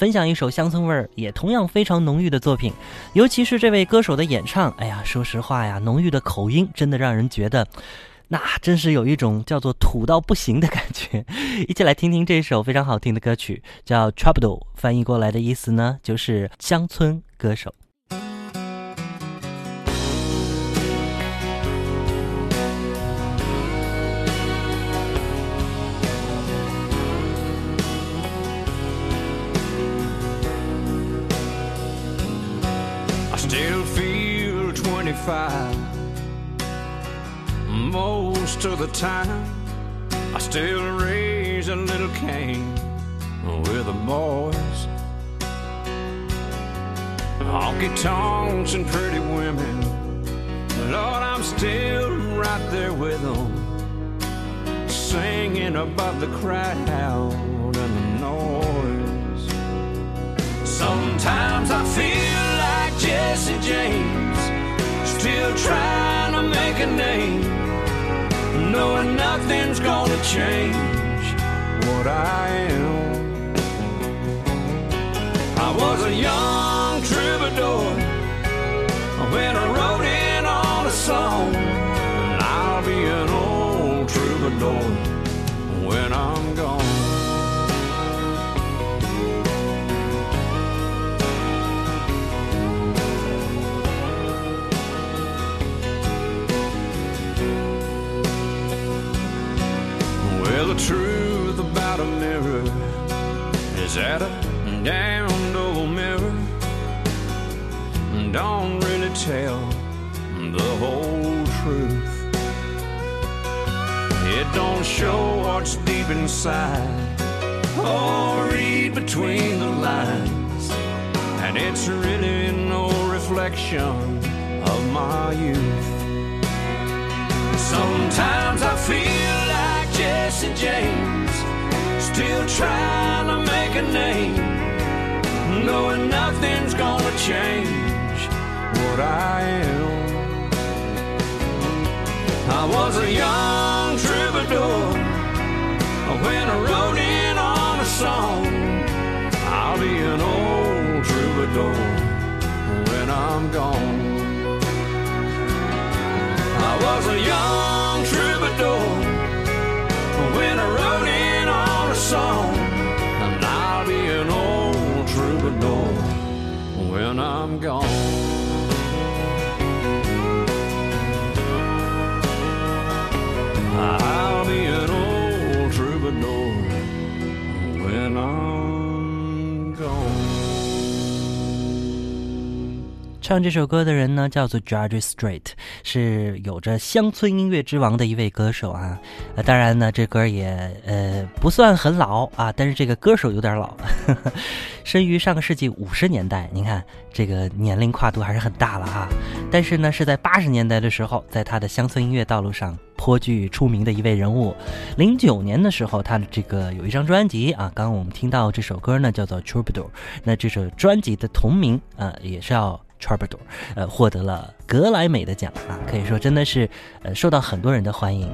分享一首乡村味儿也同样非常浓郁的作品。尤其是这位歌手的演唱，哎呀，说实话呀，浓郁的口音真的让人觉得，那真是有一种叫做土到不行的感觉。一起来听听这首非常好听的歌曲，叫《Trouble》，翻译过来的意思呢，就是乡村歌手。25 most of the time. I still raise a little Cain with the boys. Honky tonks and pretty women. Lord, I'm still right there with them, singing above the crowd and the noise. Sometimes I a name, knowing nothing's gonna change what I am. I was a young troubadour when I wrote in on a song, and I'll be an old troubadour when I'm gone. Truth about a mirror is that a damned old mirror don't really tell the whole truth. It don't show what's deep inside or read between the lines, and it's really no reflection of my youth. Sometimes I feel Jesse James, still trying to make a name, knowing nothing's gonna change what I am. I was a young troubadour when I wrote in on a song. I'll be an old troubadour when I'm gone. I was a young when I'm gone. 唱这首歌的人呢，叫做 George Strait，是有着乡村音乐之王的一位歌手啊。呃，当然呢，这歌也呃不算很老啊，但是这个歌手有点老，生于上个世纪五十年代。您看这个年龄跨度还是很大了啊。但是呢，是在八十年代的时候，在他的乡村音乐道路上颇具出名的一位人物。零九年的时候，他的这个有一张专辑啊，刚刚我们听到这首歌呢，叫做 Troubadour。那这首专辑的同名啊，也是要。Troubadour，呃，获得了格莱美的奖啊，可以说真的是，呃，受到很多人的欢迎。